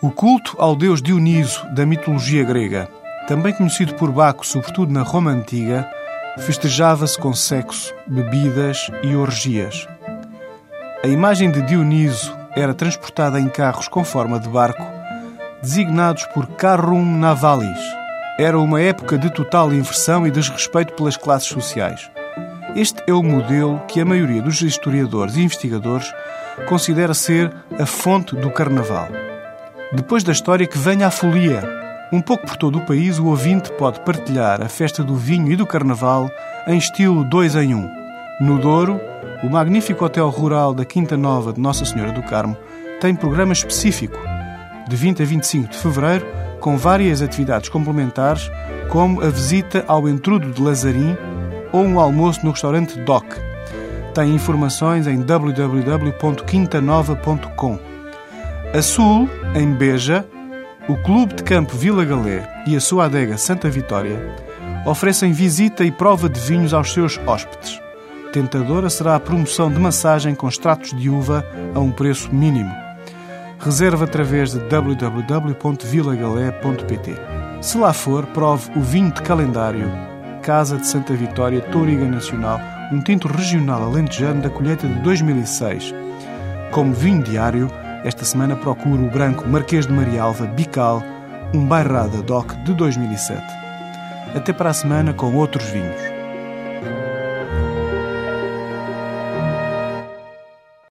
O culto ao deus Dioniso da mitologia grega, também conhecido por Baco, sobretudo na Roma antiga, festejava-se com sexo, bebidas e orgias. A imagem de Dioniso era transportada em carros com forma de barco, designados por carrum navalis. Era uma época de total inversão e desrespeito pelas classes sociais. Este é o modelo que a maioria dos historiadores e investigadores considera ser a fonte do carnaval. Depois da história que venha a folia. Um pouco por todo o país, o ouvinte pode partilhar a festa do vinho e do carnaval em estilo 2 em 1. Um. No Douro, o magnífico hotel rural da Quinta Nova de Nossa Senhora do Carmo tem programa específico, de 20 a 25 de fevereiro, com várias atividades complementares, como a visita ao entrudo de Lazarim ou um almoço no restaurante DOC. Tem informações em www.quintanova.com. A sul, em Beja, o Clube de Campo Vila Galé e a sua adega Santa Vitória oferecem visita e prova de vinhos aos seus hóspedes. Tentadora será a promoção de massagem com extratos de uva a um preço mínimo. Reserva através de www.vilagalé.pt. Se lá for, prove o vinho de calendário Casa de Santa Vitória Touriga Nacional, um tinto regional alentejano da colheita de 2006. Como vinho diário, esta semana procuro o branco Marquês de Marialva Bical, um bairrada DOC de 2007. Até para a semana com outros vinhos.